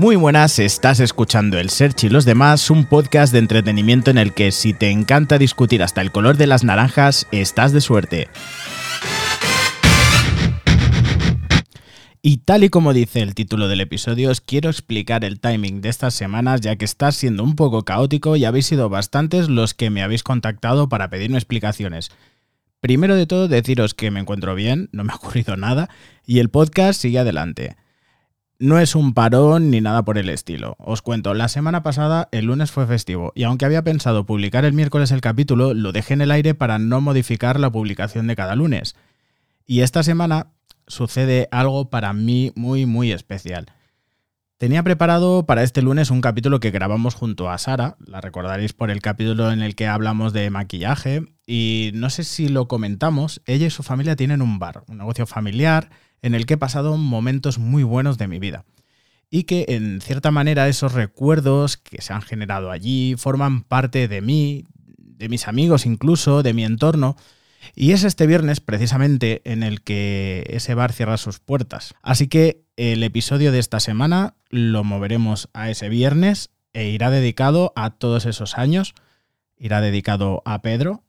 Muy buenas, estás escuchando El Search y los demás, un podcast de entretenimiento en el que si te encanta discutir hasta el color de las naranjas, estás de suerte. Y tal y como dice el título del episodio, os quiero explicar el timing de estas semanas ya que está siendo un poco caótico y habéis sido bastantes los que me habéis contactado para pedirme explicaciones. Primero de todo deciros que me encuentro bien, no me ha ocurrido nada y el podcast sigue adelante. No es un parón ni nada por el estilo. Os cuento, la semana pasada el lunes fue festivo y aunque había pensado publicar el miércoles el capítulo, lo dejé en el aire para no modificar la publicación de cada lunes. Y esta semana sucede algo para mí muy muy especial. Tenía preparado para este lunes un capítulo que grabamos junto a Sara, la recordaréis por el capítulo en el que hablamos de maquillaje, y no sé si lo comentamos, ella y su familia tienen un bar, un negocio familiar, en el que he pasado momentos muy buenos de mi vida. Y que en cierta manera esos recuerdos que se han generado allí forman parte de mí, de mis amigos incluso, de mi entorno. Y es este viernes precisamente en el que ese bar cierra sus puertas. Así que el episodio de esta semana lo moveremos a ese viernes e irá dedicado a todos esos años. Irá dedicado a Pedro,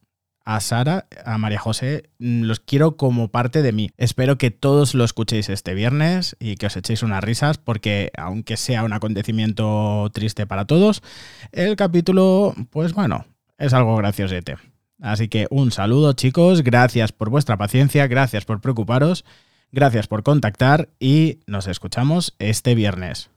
a Sara, a María José, mm, los quiero como parte de mí. Espero que todos lo escuchéis este viernes y que os echéis unas risas porque aunque sea un acontecimiento triste para todos, el capítulo, pues bueno, es algo graciosete. Así que un saludo chicos, gracias por vuestra paciencia, gracias por preocuparos, gracias por contactar y nos escuchamos este viernes.